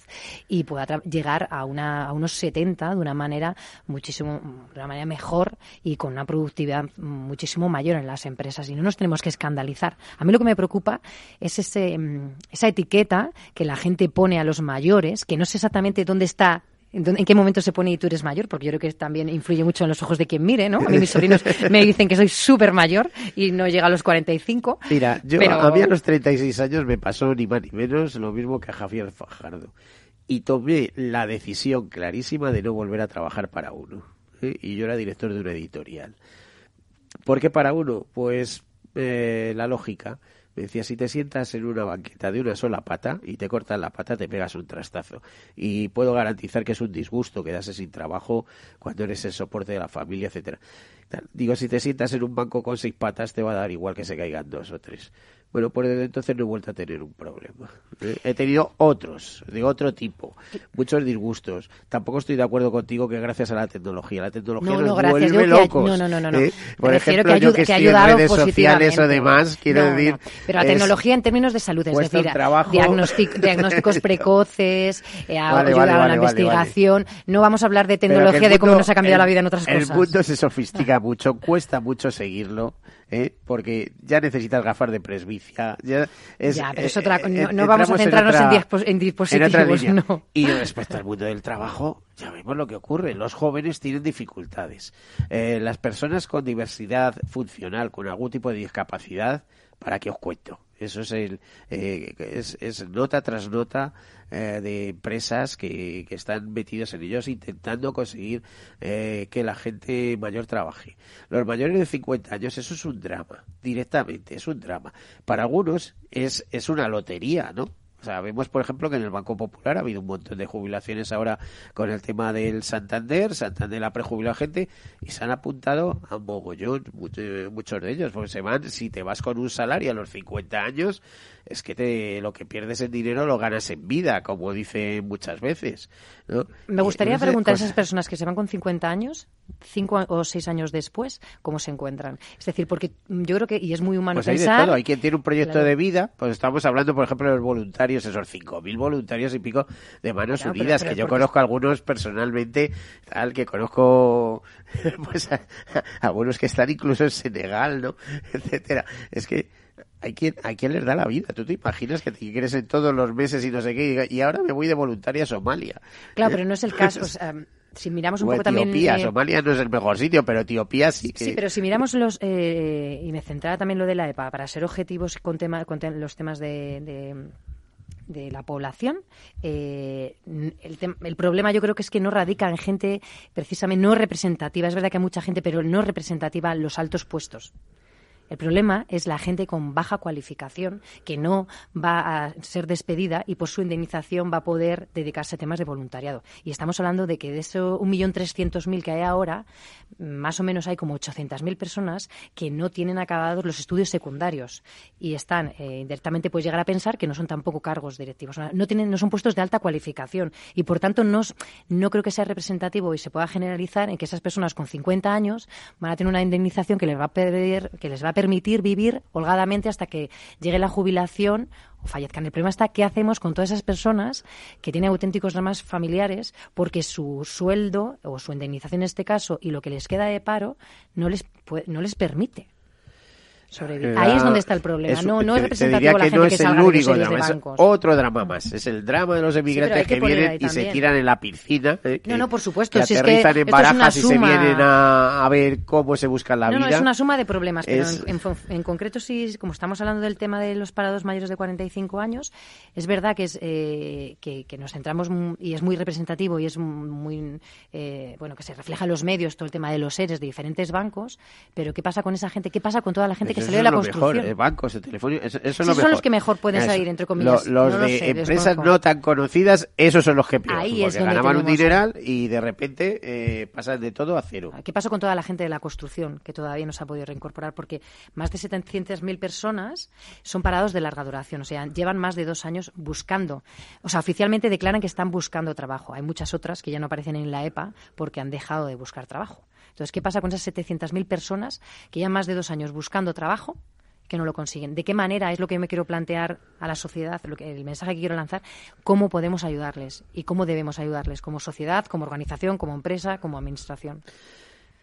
y pueda llegar a, una, a unos 70 de una manera muchísimo, de una manera mejor y con una productividad muchísimo mayor en las empresas. Y no nos tenemos que escandalizar. A mí lo que me preocupa es ese, mm, esa etiqueta que la gente pone a los mayores, que no sé exactamente dónde está ¿En qué momento se pone y tú eres mayor? Porque yo creo que también influye mucho en los ojos de quien mire, ¿no? A mí mis sobrinos me dicen que soy súper mayor y no llega a los 45. Mira, yo Pero- a mí a los 36 años me pasó ni más ni menos lo mismo que a Javier Fajardo. y tomé la decisión clarísima de no volver a trabajar para uno. ¿eh? Y yo era director de una editorial. ¿Por qué para uno? Pues eh, la lógica. Me decía, si te sientas en una banqueta de una sola pata y te cortas la pata, te pegas un trastazo. Y puedo garantizar que es un disgusto quedarse sin trabajo cuando eres el soporte de la familia, etcétera. Digo, si te sientas en un banco con seis patas, te va a dar igual que se caigan dos o tres. Bueno, por desde entonces no he vuelto a tener un problema. ¿eh? He tenido otros, de otro tipo, muchos disgustos. Tampoco estoy de acuerdo contigo que gracias a la tecnología, la tecnología no, nos no, gracias. vuelve Yo que- locos. no, no, no, no. ¿eh? Por ejemplo, que yo ayu- que que estoy en redes sociales o demás, quiero No, decir... Pero la es- tecnología en términos de salud, es decir, diagnostic- diagnósticos precoces, eh, Vale, ayuda vale, a la vale, investigación. No vamos a hablar de tecnología, el de cómo mundo- nos ha cambiado el- la vida en otras El cosas. mundo se sofistica mucho, cuesta mucho seguirlo, ¿eh? porque ya necesitas gafas de presbicia. Ya, es, Ya, pero es eh, otra- eh, no- no vamos a centrarnos en otra- dispos- en en otra dispositivos, no. Y respecto al mundo del trabajo, ya vemos lo que ocurre. Los jóvenes tienen dificultades. Eh, las personas con diversidad funcional, con algún tipo de discapacidad, ¿para qué os cuento? Eso es, el, eh, es, nota tras nota eh, de empresas que, que están metidos en ellos intentando conseguir eh, que la gente mayor trabaje. Los mayores de 50 años, eso es un drama, directamente, es un drama. Para algunos es, es una lotería, ¿no? O sea, vemos, por ejemplo, que en el Banco Popular ha habido un montón de jubilaciones ahora con el tema del Santander. Santander ha prejubilado gente y se han apuntado a mogollón, mucho- muchos de ellos, porque se van, si te vas con un salario a los 50 años, es que te, lo que pierdes en dinero lo ganas en vida, como dicen muchas veces. ¿no? Me gustaría preguntar a cosas- esas personas que se van con 50 años, cinco o seis años después, cómo se encuentran. Es decir, porque yo creo que, y es muy humano Pues hay de pensar... todo. Hay quien tiene un proyecto Claro. de vida. Pues estamos hablando, por ejemplo, de los voluntarios, esos 5.000 voluntarios y pico de manos Claro, unidas, pero que yo conozco algunos personalmente, tal, que conozco, pues, a, a algunos que están incluso en Senegal, ¿no? Etcétera. Es que hay quien, hay quien les da la vida. Tú te imaginas que te quieres en todos los meses y no sé qué, y ahora me voy de voluntaria a Somalia. Claro, pero no es el caso. o sea, si miramos un O poco también... Eh, Somalia no es el mejor sitio, pero Etiopía sí que... Sí, pero si miramos los eh, y me centraba también lo de la EPA para ser objetivos con, tema, con te- los temas de, de, de la población, eh, el, el problema yo creo que es que no radica en gente precisamente no representativa. Es verdad que hay mucha gente, pero no representativa en los altos puestos. El problema es la gente con baja cualificación que no va a ser despedida y por su indemnización va a poder dedicarse a temas de voluntariado. Y estamos hablando de que de esos 1.300.000 que hay ahora, más o menos hay como 800.000 personas que no tienen acabados los estudios secundarios y están eh, directamente puedes llegar a pensar que no son tampoco cargos directivos, no tienen no son puestos de alta cualificación y por tanto no, no creo que sea representativo y se pueda generalizar en que esas personas con 50 años van a tener una indemnización que les va a perder, que les va a permitir vivir holgadamente hasta que llegue la jubilación o fallezcan. El problema está qué hacemos con todas esas personas que tienen auténticos dramas familiares porque su sueldo o su indemnización en este caso y lo que les queda de paro no les no les permite sobrevivir. Ahí es donde está el problema. Es- no, no es representativo la gente no que es el salga de único series de drama, es bancos. otro drama más. Es el drama de los emigrantes que vienen y se tiran en la piscina. eh, No, no, por supuesto, Que si es que aterrizan en barajas y se vienen a, a ver cómo se buscan la no, vida. no, es una suma de problemas, pero en, en fo- en concreto, sí, como estamos hablando del tema de los parados mayores de 45 años, es verdad que es eh, que, que nos centramos y es muy representativo y es muy eh, bueno que se refleja en los medios todo el tema de los seres de diferentes bancos, pero ¿qué pasa con esa gente? ¿Qué pasa con toda la gente Eso salió de la construcción? Mejor, eh, bancos, el teléfono, eso, eso es lo son mejor. los que mejor pueden Eso. salir, entre comillas. Lo- los No lo de sé, empresas desconozco. no tan conocidas, esos son los que peor, Ahí es donde ganaban un dineral y de repente eh, pasan de todo a cero. ¿Qué pasó con toda la gente de la construcción que todavía no se ha podido reincorporar? Porque más de 700.000 personas son parados de larga duración, o sea, llevan más de dos años buscando. O sea, oficialmente declaran que están buscando trabajo. Hay muchas otras que ya no aparecen en la EPA porque han dejado de buscar trabajo. Entonces, ¿qué pasa con esas 700.000 personas que llevan más de dos años buscando trabajo? que no lo consiguen. ¿De qué manera es lo que yo me quiero plantear a la sociedad, lo que, el mensaje que quiero lanzar? ¿Cómo podemos ayudarles y cómo debemos ayudarles como sociedad, como organización, como empresa, como administración?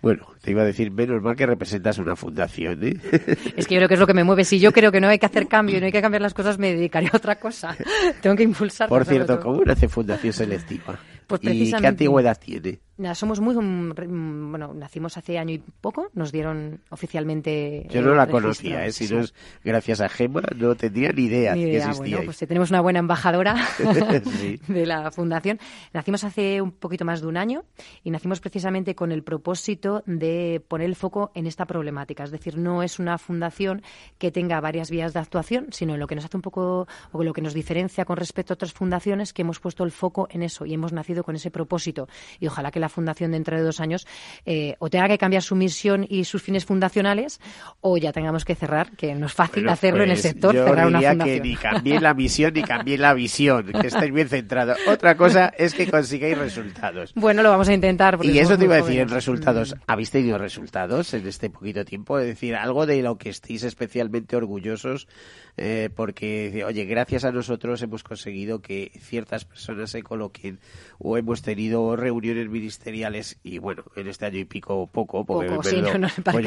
Bueno, te iba a decir, menos mal que representas una fundación, ¿eh? Es que yo creo que es lo que me mueve. Si yo creo que no hay que hacer cambio y no hay que cambiar las cosas, me dedicaré a otra cosa. Tengo que impulsar. Por cierto, ¿cómo nace Fundación Selectiva? Pues ¿Y qué antigüedad tiene? Somos muy. mm, Bueno, nacimos hace año y poco, nos dieron oficialmente. Yo no la registro. conocía, ¿eh? si Sí. no es gracias a Gema, no tendría ni idea Ni que existía. Bueno, pues tenemos una buena embajadora Sí. de la fundación. Nacimos hace un poquito más de un año y nacimos precisamente con el propósito de poner el foco en esta problemática. Es decir, no es una fundación que tenga varias vías de actuación, sino en lo que nos hace un poco o lo que nos diferencia con respecto a otras fundaciones que hemos puesto el foco en eso y hemos nacido con ese propósito. Y ojalá que la fundación dentro de dos años eh, o tenga que cambiar su misión y sus fines fundacionales o ya tengamos que cerrar, que no es fácil Bueno, hacerlo en el pues, sector, yo cerrar una diría fundación. que ni cambié la misión ni cambié la visión, que estáis bien centrados. Otra cosa es que consigáis resultados. Bueno, lo vamos a intentar. Y eso te iba a decir en resultados. ¿Habéis tenido resultados en este poquito tiempo? Es decir, algo de lo que estéis especialmente orgullosos, eh, porque, oye, gracias a nosotros hemos conseguido que ciertas personas se coloquen o hemos tenido reuniones ministeriales y, bueno, en este año y pico poco, porque Poco, sí, no, no, pues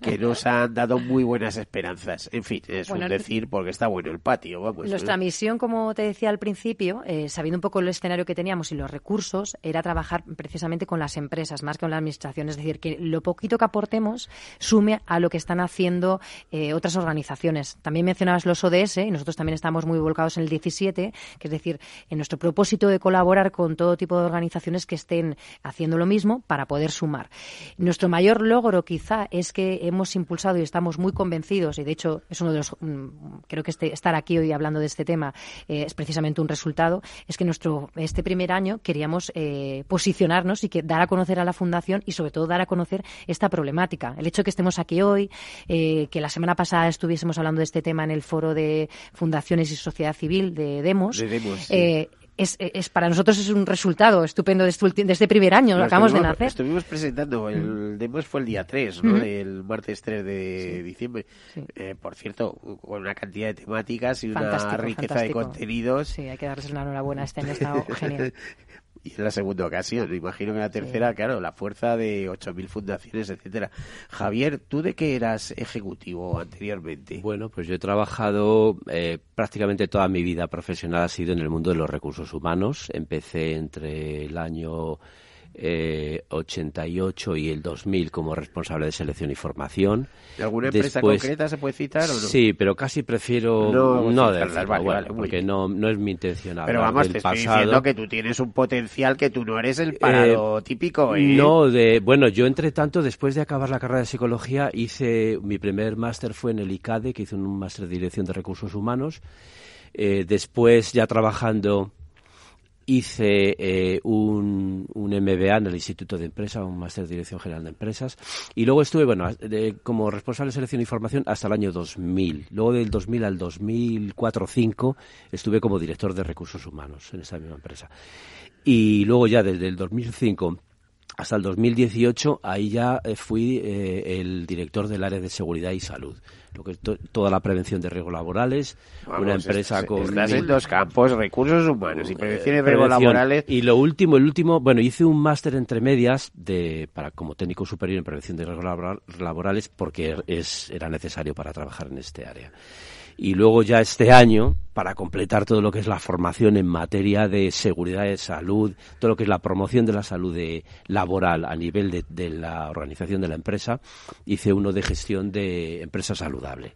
que nos han dado muy buenas esperanzas. En fin, es Bueno, un decir porque está bueno el patio, vamos. Nuestra ¿no? misión, como te decía al principio, eh, sabiendo un poco el escenario que teníamos y los recursos, era trabajar precisamente con las empresas, más que con la administración. Es decir, que lo poquito que aportemos sume a lo que están haciendo eh, otras organizaciones. También mencionabas los ODS y nosotros también estamos muy volcados en el 17, que es decir, en nuestro propósito de colaborar con todo tipo de organizaciones que estén haciendo lo mismo para poder sumar. Nuestro mayor logro quizá es que hemos impulsado y estamos muy convencidos, y de hecho es uno de los, mm, creo que este, estar aquí hoy hablando de este tema eh, es precisamente un resultado, es que nuestro este primer año queríamos eh, posicionarnos y que dar a conocer a la Fundación y sobre todo dar a conocer esta problemática. El hecho de que estemos aquí hoy, eh, que la semana pasada estuviésemos hablando de este tema en el foro de fundaciones y sociedad civil de Demos, De Demos, sí. eh, es, es- para nosotros es un resultado estupendo de este, de este primer año, Lo acabamos de nacer. Estuvimos presentando, el demos fue el día 3, ¿no? Ujú. El martes 3 de diciembre. Eh, por cierto, con una cantidad de temáticas y una riqueza fantástico. de contenidos. Sí, hay que darles una enhorabuena. Este año ha estado genial. Y en la segunda ocasión, imagino que en la tercera, claro, la fuerza de 8.000 fundaciones, etcétera. Javier, ¿tú de qué eras ejecutivo anteriormente? Bueno, pues yo he trabajado eh, prácticamente toda mi vida profesional ha sido en el mundo de los recursos humanos. Empecé entre el año eh, 88 y el 2000 como responsable de selección y formación. ¿De alguna empresa Después- concreta se puede citar o no? Sí, pero casi prefiero No no, vale, bueno, vale, porque no, no es mi intención hablar Pero vamos, del te estoy pasado. diciendo que tú tienes un potencial que tú no eres el parado típico, ¿eh? No, de, bueno, yo entre tanto, después de acabar la carrera de psicología, hice, mi primer máster fue en el ICADE, que hice un máster de dirección de recursos humanos. Eh, después, ya trabajando, hice eh, un, MBA en el Instituto de Empresa, un máster de dirección general de empresas. Y luego estuve, bueno, como responsable de selección y formación hasta el año 2000. Luego del 2000 al 2004-2005 estuve como director de recursos humanos en esta misma empresa. Y luego ya desde el 2005 hasta el 2018, ahí ya eh, fui eh, el director del área de seguridad y salud, lo que es to- toda la prevención de riesgos laborales, Vamos, una empresa es- con Estás en dos campos, recursos humanos y prevención y eh, riesgos prevención. laborales. Y lo último, el último, bueno, hice un máster entre medias de para como técnico superior en prevención de riesgos labora- laborales porque es era necesario para trabajar en este área. Y luego ya este año, para completar todo lo que es la formación en materia de seguridad de salud, todo lo que es la promoción de la salud de- laboral a nivel de, de la organización de la empresa, hice uno de gestión de empresa saludable.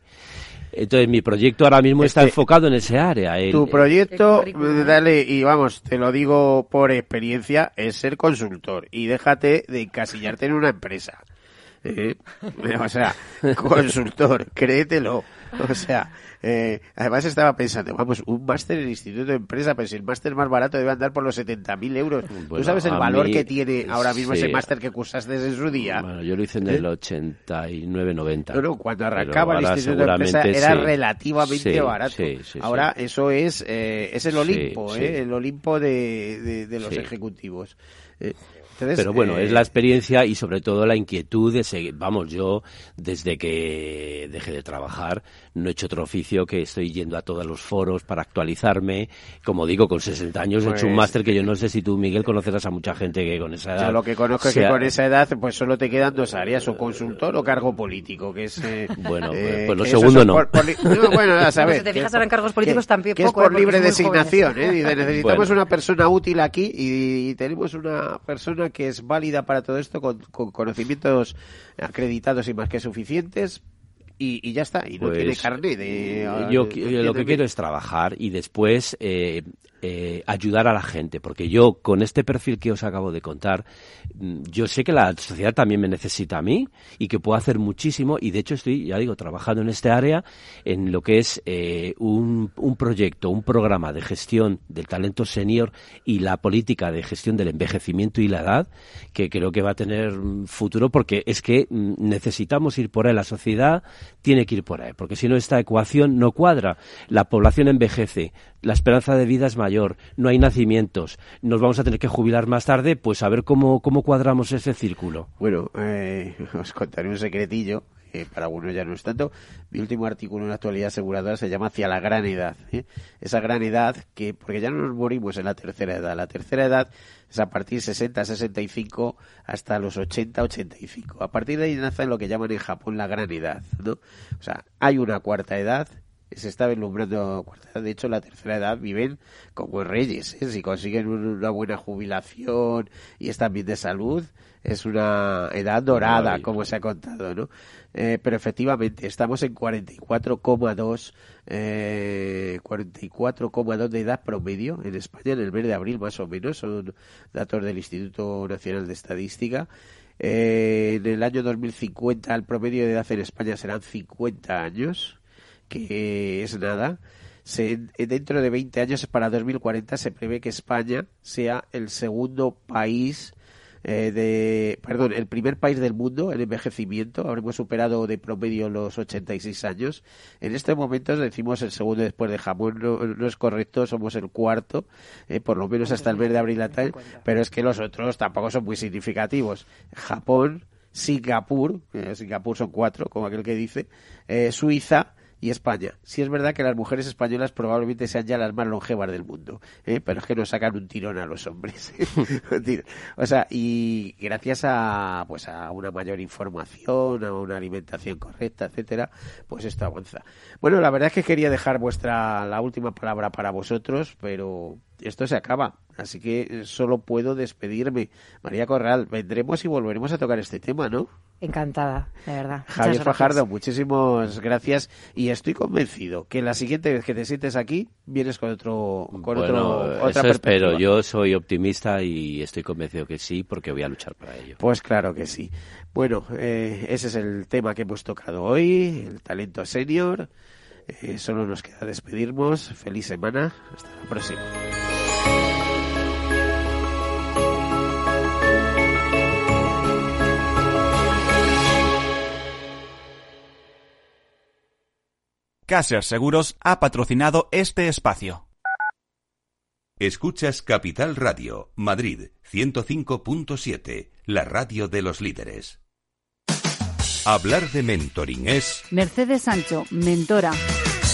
Entonces mi proyecto ahora mismo está Este- enfocado en ese área. Tu proyecto, dale, y vamos, te lo digo por experiencia, es ser consultor y déjate de encasillarte en una empresa. ¿Eh? O sea, consultor, créetelo. O sea, eh, además estaba pensando, vamos, un máster en el Instituto de Empresa, pero si el máster más barato debe andar por los 70.000 euros. ¿Tú Bueno, sabes el valor mí- que tiene ahora mismo sí. ese máster que cursaste en su día? Bueno, yo lo hice en ¿Eh? el 89-90. No, no, cuando arrancaba el Instituto de Empresa era sí. relativamente Sí, barato. Ahora eso es, eh, es el Olimpo. ¿eh? el Olimpo de, de, de los ejecutivos. Eh, entonces, Pero bueno, eh, es la experiencia y sobre todo la inquietud de seguir. Vamos, yo desde que dejé de trabajar no he hecho otro oficio que estoy yendo a todos los foros para actualizarme. Como digo, con 60 años he hecho un Pues- máster que yo no sé si tú, Miguel, conocerás a mucha gente que con esa edad. Yo lo que conozco es que con esa edad pues solo te quedan dos áreas, o consultor o cargo político, que es... eh, Bueno, eh, pues lo segundo no. por- por li- no, bueno, a saber. Si te fijas ahora en cargos políticos también que es poco, por ¿eh? libre designación. ¿eh? Dice, necesitamos Bueno. una persona útil aquí y, y tenemos una persona persona que es válida para todo esto, con, con conocimientos acreditados y más que suficientes, y, ya está, y no tiene Pues, carne de... Yo, de- yo lo que quiero es trabajar y después eh, eh, ayudar a la gente, porque yo con este perfil que os acabo de contar, mm, yo sé que la sociedad también me necesita a mí y que puedo hacer muchísimo y de hecho estoy, ya digo, trabajando en este área en lo que es eh, un, un proyecto, un programa de gestión del talento senior y la política de gestión del envejecimiento y la edad, que creo que va a tener mm, futuro porque es que mm, necesitamos ir por ahí, la sociedad tiene que ir por ahí, porque si no esta ecuación no cuadra, la población envejece, la esperanza de vida es mayor, no hay nacimientos, nos vamos a tener que jubilar más tarde, pues a ver cómo, cómo cuadramos ese círculo. Bueno, eh, os contaré un secretillo, para algunos ya no es tanto. Mi último artículo en la actualidad aseguradora se llama Hacia la gran edad. ¿eh? Esa gran edad que, porque ya no nos morimos en la tercera edad. La tercera edad es a partir de 60, 65 hasta los 80, 85. A partir de ahí nace lo que llaman en Japón la gran edad, ¿no? O sea, hay una cuarta edad se está vislumbrando. De hecho, la tercera edad viven como reyes. ¿eh? Si consiguen un- una buena jubilación y están bien de salud, es una edad dorada, como se ha contado, ¿no? Eh, pero efectivamente, estamos en 44,2 eh, 44,2 de edad promedio en España en el mes de abril, más o menos. Son datos del Instituto Nacional de Estadística. Eh, en el año 2050 el promedio de edad en España serán 50 años que es nada. Se, dentro de 20 años, para 2040, se prevé que España sea el segundo país eh, de, perdón, el primer país del mundo en envejecimiento. Habremos superado de promedio los 86 años. En este momento decimos el segundo después de Japón. No, es correcto, somos el cuarto, eh, por lo menos hasta el mes de abril, a tal, pero es que los otros tampoco son muy significativos. Japón, Singapur, eh, Singapur son cuatro, como aquel que dice, eh, Suiza y España. Sí es verdad que las mujeres españolas probablemente sean ya las más longevas del mundo, ¿eh? pero es que nos sacan un tirón a los hombres. Tirón. o sea, y gracias a pues a una mayor información, a una alimentación correcta, etcétera, pues esto avanza. Bueno, la verdad es que quería dejar vuestra la última palabra para vosotros, pero esto se acaba, así que solo puedo despedirme. María Corral, vendremos y volveremos a tocar este tema, ¿no? Encantada, de verdad. Javier. Fajardo, muchísimas gracias y estoy convencido que la siguiente vez que te sientes aquí vienes con otro con Bueno, otro otra eso espero. perspectiva. Yo soy optimista y estoy convencido que sí, porque voy a luchar para ello. Pues claro que sí. Bueno, eh, ese es el tema que hemos tocado hoy, el talento senior. Eh, solo nos queda despedirnos. Feliz semana. Hasta la próxima. Caser Seguros ha patrocinado este espacio. Escuchas Capital Radio, Madrid 105.7, la radio de los líderes. Hablar de mentoring es Mercedes Sancho, mentora.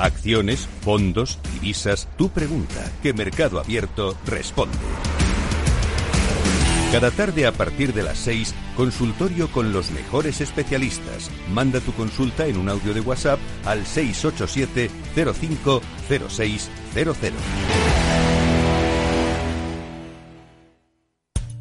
Acciones, fondos, divisas, tu pregunta, que Mercado Abierto responde. Cada tarde a partir de las 6, consultorio con los mejores especialistas. Manda tu consulta en un audio de WhatsApp al 687 050600.